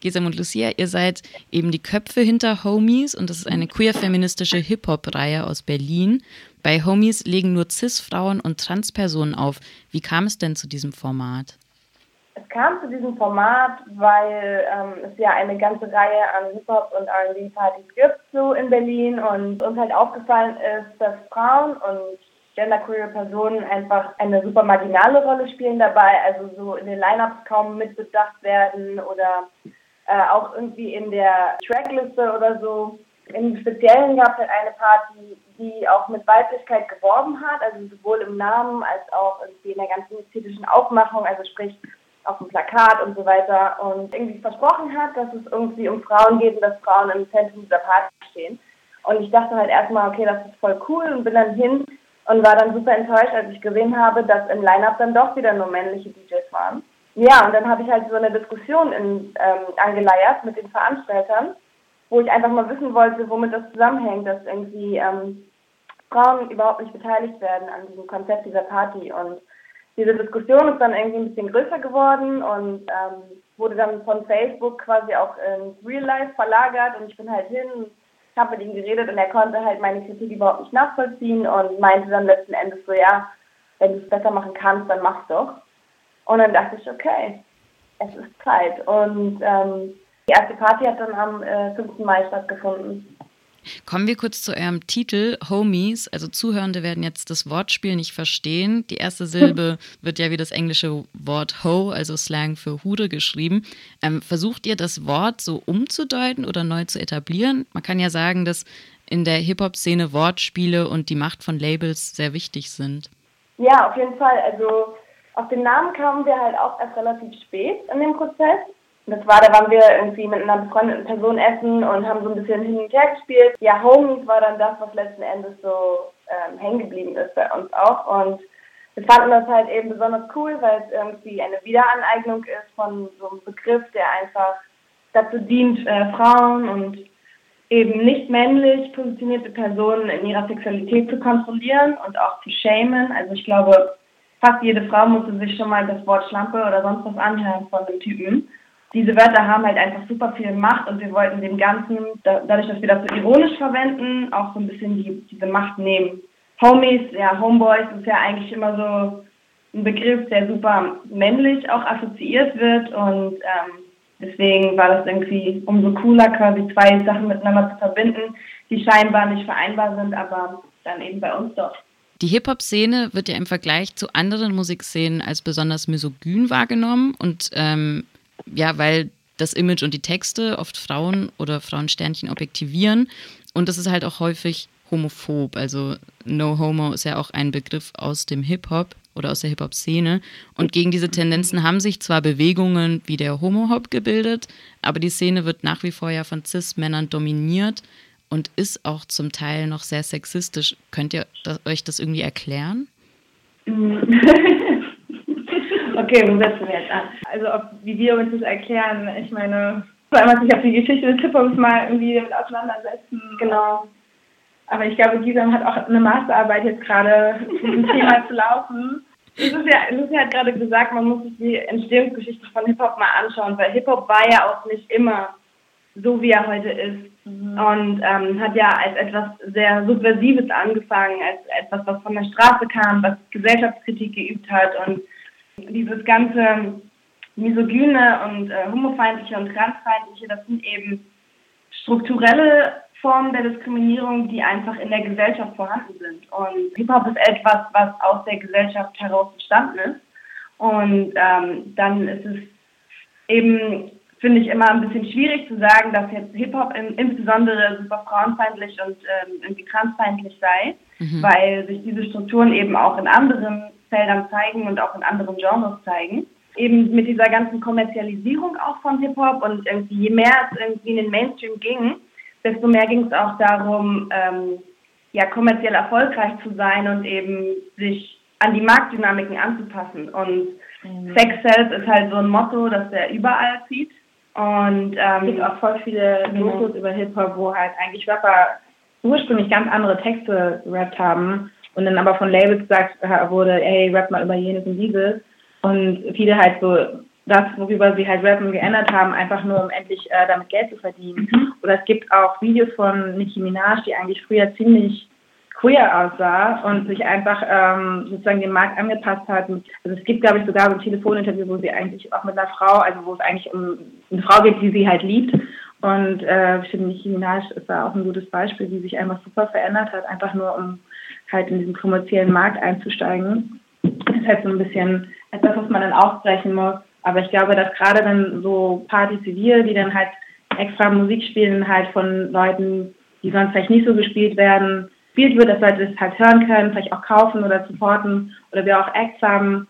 Gesam und Lucia, ihr seid eben die Köpfe hinter Homies und das ist eine queer-feministische Hip-Hop-Reihe aus Berlin. Bei Homies legen nur Cis-Frauen und Trans-Personen auf. Wie kam es denn zu diesem Format? Es kam zu diesem Format, weil ähm, es ja eine ganze Reihe an Hip-Hop- und R&B-Partys gibt so in Berlin und uns halt aufgefallen ist, dass Frauen und genderqueere Personen einfach eine super marginale Rolle spielen dabei, also so in den Lineups kaum mitbedacht werden oder äh, auch irgendwie in der Trackliste oder so. Im Speziellen gab es halt eine Party, die auch mit Weiblichkeit geworben hat, also sowohl im Namen als auch irgendwie in der ganzen ästhetischen Aufmachung, also sprich auf dem Plakat und so weiter und irgendwie versprochen hat, dass es irgendwie um Frauen geht und dass Frauen im Zentrum dieser Party stehen. Und ich dachte halt erstmal, okay, das ist voll cool und bin dann hin und war dann super enttäuscht, als ich gesehen habe, dass im Line-Up dann doch wieder nur männliche DJs waren. Ja, und dann habe ich halt so eine Diskussion in, ähm, angeleiert mit den Veranstaltern, wo ich einfach mal wissen wollte, womit das zusammenhängt, dass irgendwie ähm, Frauen überhaupt nicht beteiligt werden an diesem Konzept dieser Party. Und diese Diskussion ist dann irgendwie ein bisschen größer geworden und ähm, wurde dann von Facebook quasi auch ins Real Life verlagert und ich bin halt hin, habe mit ihm geredet und er konnte halt meine Kritik überhaupt nicht nachvollziehen und meinte dann letzten Endes so, ja, wenn du es besser machen kannst, dann mach's doch. Und dann dachte ich, okay, es ist Zeit. Und ähm, die erste Party hat dann am äh, 5. Mai stattgefunden. Kommen wir kurz zu eurem Titel, Homies. Also Zuhörende werden jetzt das Wortspiel nicht verstehen. Die erste Silbe wird ja wie das englische Wort Ho, also Slang für Hude, geschrieben. Ähm, versucht ihr das Wort so umzudeuten oder neu zu etablieren? Man kann ja sagen, dass in der Hip-Hop-Szene Wortspiele und die Macht von Labels sehr wichtig sind. Ja, auf jeden Fall. Also auf den Namen kamen wir halt auch erst relativ spät in dem Prozess. Das war, da waren wir irgendwie mit einer befreundeten Person essen und haben so ein bisschen hin und her gespielt. Ja, Homies war dann das, was letzten Endes so ähm, hängen geblieben ist bei uns auch. Und wir fanden das halt eben besonders cool, weil es irgendwie eine Wiederaneignung ist von so einem Begriff, der einfach dazu dient, äh, Frauen und eben nicht männlich positionierte Personen in ihrer Sexualität zu kontrollieren und auch zu shamen. Also ich glaube, fast jede Frau musste sich schon mal das Wort Schlampe oder sonst was anhören von dem Typen diese Wörter haben halt einfach super viel Macht und wir wollten dem Ganzen, dadurch, dass wir das so ironisch verwenden, auch so ein bisschen die, diese Macht nehmen. Homies, ja, Homeboys ist ja eigentlich immer so ein Begriff, der super männlich auch assoziiert wird und ähm, deswegen war das irgendwie umso cooler, quasi zwei Sachen miteinander zu verbinden, die scheinbar nicht vereinbar sind, aber dann eben bei uns doch. Die Hip-Hop-Szene wird ja im Vergleich zu anderen Musikszenen als besonders misogyn wahrgenommen und ähm, ja, weil das Image und die Texte oft Frauen oder Frauensternchen objektivieren. Und das ist halt auch häufig homophob. Also No Homo ist ja auch ein Begriff aus dem Hip-Hop oder aus der Hip-Hop-Szene. Und gegen diese Tendenzen haben sich zwar Bewegungen wie der Homo-Hop gebildet, aber die Szene wird nach wie vor ja von Cis-Männern dominiert und ist auch zum Teil noch sehr sexistisch. Könnt ihr das, euch das irgendwie erklären? Okay, wo setzen wir jetzt an? Also, ob, wie wir uns das erklären, ich meine, vor allem sich auf die Geschichte des Hip-Hops mal irgendwie damit auseinandersetzen. Genau. Aber ich glaube, Gisam hat auch eine Masterarbeit jetzt gerade zu diesem Thema zu laufen. Es ist ja, Lucy hat gerade gesagt, man muss sich die Entstehungsgeschichte von Hip-Hop mal anschauen, weil Hip-Hop war ja auch nicht immer so, wie er heute ist. Mhm. Und ähm, hat ja als etwas sehr Subversives angefangen, als etwas, was von der Straße kam, was Gesellschaftskritik geübt hat und dieses ganze misogyne und äh, homofeindliche und transfeindliche, das sind eben strukturelle Formen der Diskriminierung, die einfach in der Gesellschaft vorhanden sind. Und Hip-Hop ist etwas, was aus der Gesellschaft heraus entstanden ist. Und ähm, dann ist es eben, finde ich, immer ein bisschen schwierig zu sagen, dass jetzt Hip-Hop insbesondere super frauenfeindlich und ähm, irgendwie transfeindlich sei, mhm. weil sich diese Strukturen eben auch in anderen Feldern zeigen und auch in anderen Genres zeigen. Eben mit dieser ganzen Kommerzialisierung auch von Hip-Hop und irgendwie je mehr es irgendwie in den Mainstream ging, desto mehr ging es auch darum, ähm, ja, kommerziell erfolgreich zu sein und eben sich an die Marktdynamiken anzupassen. Und mhm. Sex Sells ist halt so ein Motto, das der überall zieht. Und ähm, es gibt auch voll viele genau. Dokus über Hip-Hop, wo halt eigentlich Rapper ursprünglich ganz andere Texte gerappt haben und dann aber von Labels gesagt wurde, hey, rap mal über jenes und dieses. Und viele halt so das, worüber sie halt Rappen geändert haben, einfach nur um endlich äh, damit Geld zu verdienen. Mhm. Oder es gibt auch Videos von Nicki Minaj, die eigentlich früher ziemlich queer aussah und sich einfach ähm, sozusagen dem Markt angepasst hat. Also es gibt, glaube ich, sogar ein Telefoninterview, wo sie eigentlich auch mit einer Frau, also wo es eigentlich um eine Frau geht, die sie halt liebt. Und äh, ich finde, Nicki Minaj ist da auch ein gutes Beispiel, die sich einfach super verändert hat, einfach nur um halt in diesen kommerziellen Markt einzusteigen. Das ist halt so ein bisschen etwas, was man dann aufbrechen muss. Aber ich glaube, dass gerade wenn so Partys wie wir, die dann halt extra Musik spielen, halt von Leuten, die sonst vielleicht nicht so gespielt werden, gespielt wird, dass Leute das halt hören können, vielleicht auch kaufen oder supporten oder wir auch Acts haben,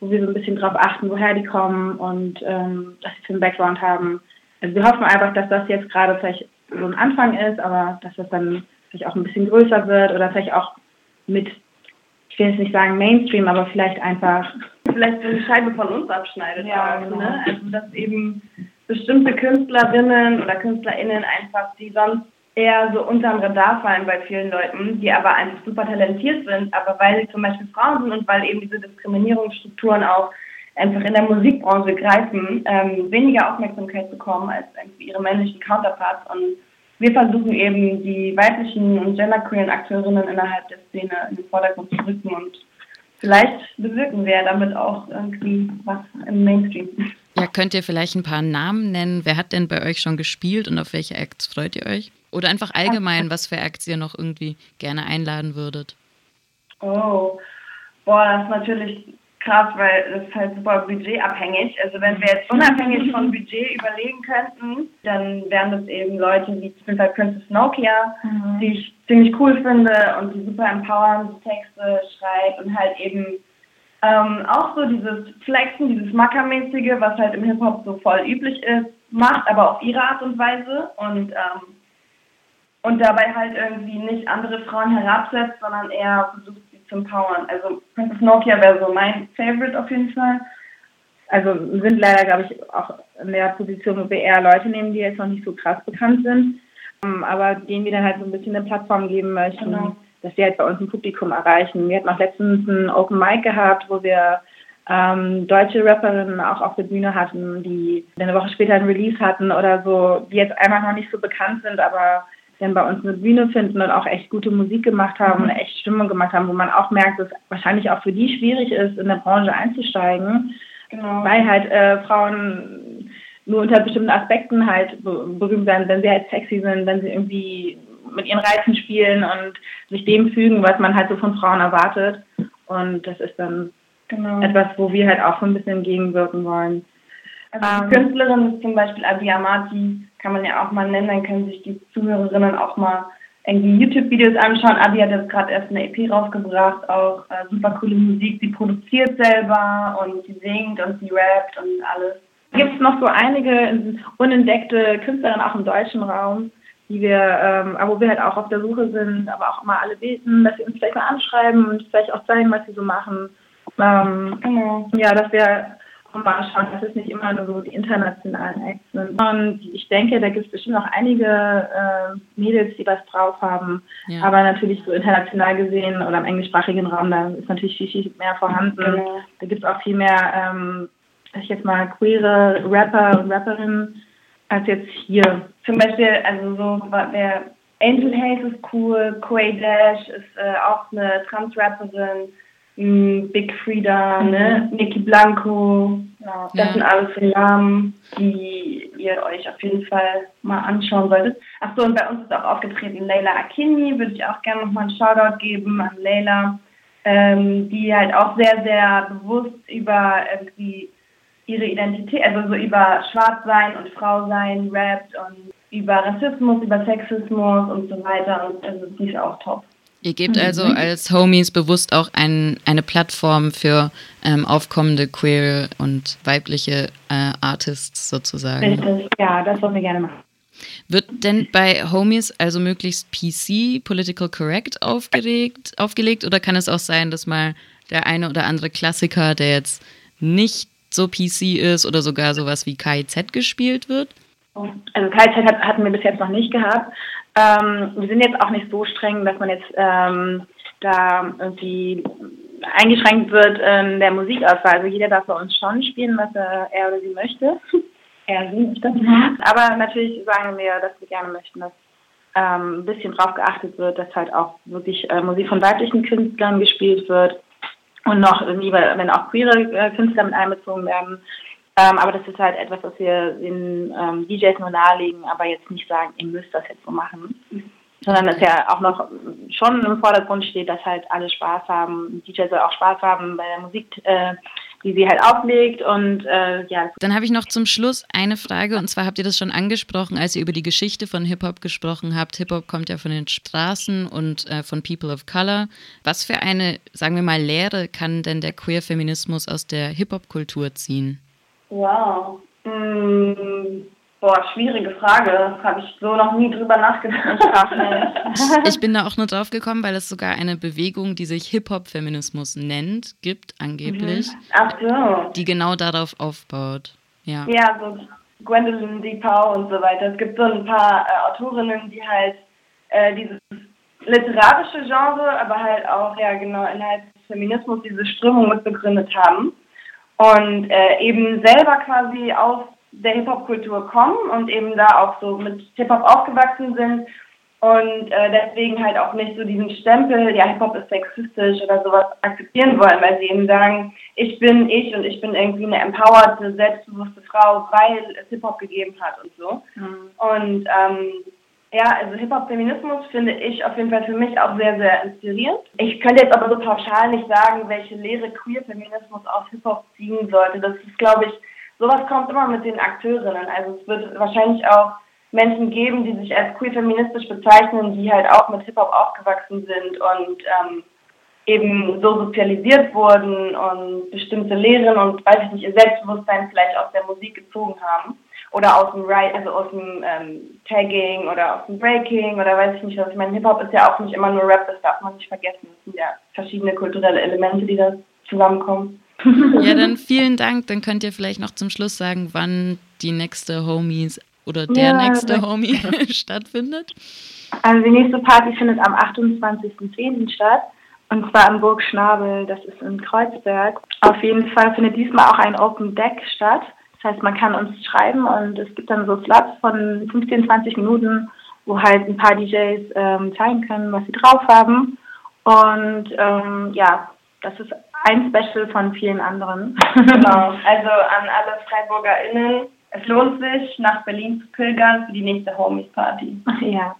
wo wir so ein bisschen drauf achten, woher die kommen und ähm, was sie für einen Background haben. Also wir hoffen einfach, dass das jetzt gerade vielleicht so ein Anfang ist, aber dass das dann vielleicht auch ein bisschen größer wird oder vielleicht auch mit, ich will jetzt nicht sagen Mainstream, aber vielleicht einfach vielleicht eine Scheibe von uns abschneidet. Ja, auch, genau. ne? Also dass eben bestimmte Künstlerinnen oder KünstlerInnen einfach, die sonst eher so unterm Radar fallen bei vielen Leuten, die aber einfach super talentiert sind, aber weil sie zum Beispiel Frauen sind und weil eben diese Diskriminierungsstrukturen auch einfach in der Musikbranche greifen, ähm, weniger Aufmerksamkeit bekommen als ihre männlichen Counterparts. Und wir versuchen eben die weiblichen und genderqueeren Akteurinnen innerhalb der Szene in den Vordergrund zu rücken und vielleicht bewirken wir damit auch irgendwie was im Mainstream. Ja, könnt ihr vielleicht ein paar Namen nennen? Wer hat denn bei euch schon gespielt und auf welche Acts freut ihr euch? Oder einfach allgemein, was für Acts ihr noch irgendwie gerne einladen würdet? Oh, boah, das ist natürlich krass, weil das ist halt super budgetabhängig. Also wenn wir jetzt unabhängig von Budget überlegen könnten, dann wären das eben Leute wie zum Beispiel Princess Nokia, mhm. die ich ziemlich cool finde und die super empowernd Texte schreibt und halt eben ähm, auch so dieses Flexen, dieses Mackermäßige, was halt im Hip-Hop so voll üblich ist, macht, aber auf ihre Art und Weise und ähm, und dabei halt irgendwie nicht andere Frauen herabsetzt, sondern eher versucht, sie zu empowern. Also Princess Nokia wäre so mein Favorite auf jeden Fall. Also sind leider, glaube ich, auch in der Position, wo wir eher Leute nehmen, die jetzt noch nicht so krass bekannt sind, ähm, aber denen wir dann halt so ein bisschen eine Plattform geben möchten, genau. dass sie halt bei uns ein Publikum erreichen. Wir hatten auch letztens ein Open Mic gehabt, wo wir ähm, deutsche Rapperinnen auch auf der Bühne hatten, die eine Woche später ein Release hatten oder so, die jetzt einfach noch nicht so bekannt sind, aber dann bei uns eine Bühne finden und auch echt gute Musik gemacht haben und echt Stimmung gemacht haben, wo man auch merkt, dass es wahrscheinlich auch für die schwierig ist, in der Branche einzusteigen, genau. weil halt äh, Frauen nur unter bestimmten Aspekten halt berühmt werden, wenn sie halt sexy sind, wenn sie irgendwie mit ihren Reizen spielen und sich dem fügen, was man halt so von Frauen erwartet. Und das ist dann genau. etwas, wo wir halt auch so ein bisschen entgegenwirken wollen. Also die ähm, Künstlerin ist zum Beispiel Adi Amati, kann man ja auch mal nennen, dann können sich die Zuhörerinnen auch mal irgendwie YouTube-Videos anschauen. Adi hat jetzt gerade erst eine EP rausgebracht, auch äh, super coole Musik. Sie produziert selber und sie singt und sie rappt und alles. Gibt es noch so einige unentdeckte Künstlerinnen auch im deutschen Raum, die wir, ähm, wo wir halt auch auf der Suche sind, aber auch immer alle beten, dass sie uns vielleicht mal anschreiben und vielleicht auch zeigen, was sie so machen. Ähm, genau. Ja, dass wir mal schauen, dass es nicht immer nur so die internationalen Acts sind. Und ich denke, da gibt es bestimmt noch einige äh, Mädels, die was drauf haben. Ja. Aber natürlich so international gesehen oder im englischsprachigen Raum, da ist natürlich viel, viel mehr vorhanden. Ja. Da gibt es auch viel mehr, ähm, ich jetzt mal, queere Rapper und Rapperinnen als jetzt hier. Zum Beispiel, also so, der Angel Hayes ist cool, Quay Dash ist äh, auch eine Trans-Rapperin. Big Frida, mhm. ne? Niki Blanco, ja, das ja. sind alles so Namen, die ihr euch auf jeden Fall mal anschauen solltet. Achso, und bei uns ist auch aufgetreten Leila Akini, würde ich auch gerne nochmal einen Shoutout geben an Leila, ähm, die halt auch sehr, sehr bewusst über irgendwie ihre Identität, also so über Schwarzsein und Frausein rappt und über Rassismus, über Sexismus und so weiter und also die ist auch top. Ihr gebt mhm. also als Homies bewusst auch ein, eine Plattform für ähm, aufkommende queer und weibliche äh, Artists sozusagen. Richtig, ja, das wollen wir gerne machen. Wird denn bei Homies also möglichst PC, political correct aufgeregt, aufgelegt oder kann es auch sein, dass mal der eine oder andere Klassiker, der jetzt nicht so PC ist oder sogar sowas wie KIZ gespielt wird? Also KIZ hat, hatten wir bis jetzt noch nicht gehabt. Ähm, wir sind jetzt auch nicht so streng, dass man jetzt ähm, da irgendwie eingeschränkt wird in der Musikauswahl. Also jeder darf bei uns schon spielen, was er, er oder sie möchte. er, sie möchte. Aber natürlich sagen wir, dass wir gerne möchten, dass ähm, ein bisschen drauf geachtet wird, dass halt auch wirklich äh, Musik von weiblichen Künstlern gespielt wird und noch lieber, wenn auch queere äh, Künstler mit einbezogen werden. Ähm, aber das ist halt etwas, was wir den ähm, DJs nur nahelegen, aber jetzt nicht sagen, ihr müsst das jetzt so machen. Sondern dass ja auch noch schon im Vordergrund steht, dass halt alle Spaß haben. DJ soll auch Spaß haben bei der Musik, äh, die sie halt auflegt und äh, ja. Dann habe ich noch zum Schluss eine Frage und zwar habt ihr das schon angesprochen, als ihr über die Geschichte von Hip-Hop gesprochen habt. Hip-Hop kommt ja von den Straßen und äh, von People of Color. Was für eine, sagen wir mal, Lehre kann denn der Queer-Feminismus aus der Hip-Hop-Kultur ziehen? Wow. Mmh. Boah, schwierige Frage. Habe ich so noch nie drüber nachgedacht. ich bin da auch nur drauf gekommen, weil es sogar eine Bewegung, die sich Hip-Hop-Feminismus nennt, gibt, angeblich. Mhm. Ach so. Die genau darauf aufbaut. Ja, ja so Gwendolyn D. Pau und so weiter. Es gibt so ein paar äh, Autorinnen, die halt äh, dieses literarische Genre, aber halt auch, ja genau, innerhalb des Feminismus diese Strömung mit begründet haben. Und äh, eben selber quasi auf der Hip-Hop-Kultur kommen und eben da auch so mit Hip-Hop aufgewachsen sind und äh, deswegen halt auch nicht so diesen Stempel, ja, Hip-Hop ist sexistisch oder sowas akzeptieren wollen, weil sie eben sagen, ich bin ich und ich bin irgendwie eine empowerte, selbstbewusste Frau, weil es Hip-Hop gegeben hat und so. Mhm. Und ähm, ja, also Hip-Hop-Feminismus finde ich auf jeden Fall für mich auch sehr, sehr inspirierend. Ich könnte jetzt aber so pauschal nicht sagen, welche Lehre Queer-Feminismus aus Hip-Hop ziehen sollte. Das ist, glaube ich, sowas kommt immer mit den Akteurinnen. Also es wird wahrscheinlich auch Menschen geben, die sich als queer-feministisch bezeichnen, die halt auch mit Hip-Hop aufgewachsen sind und ähm, eben so sozialisiert wurden und bestimmte Lehren und, weiß ich nicht, ihr Selbstbewusstsein vielleicht aus der Musik gezogen haben. Oder aus dem Right, also aus dem ähm, Tagging oder aus dem Breaking oder weiß ich nicht was. Ich meine, Hip-Hop ist ja auch nicht immer nur Rap, das darf man nicht vergessen. Das sind ja verschiedene kulturelle Elemente, die da zusammenkommen. Ja, dann vielen Dank. Dann könnt ihr vielleicht noch zum Schluss sagen, wann die nächste Homies oder der ja, nächste Homie stattfindet. Also die nächste Party findet am 28.10. statt. Und zwar im Burg Schnabel, das ist in Kreuzberg. Auf jeden Fall findet diesmal auch ein Open Deck statt. Das heißt, man kann uns schreiben und es gibt dann so Slots von 15, 20 Minuten, wo halt ein paar DJs ähm, zeigen können, was sie drauf haben. Und ähm, ja, das ist ein Special von vielen anderen. genau. Also an alle FreiburgerInnen, es lohnt sich, nach Berlin zu pilgern für die nächste Homies-Party. Ja.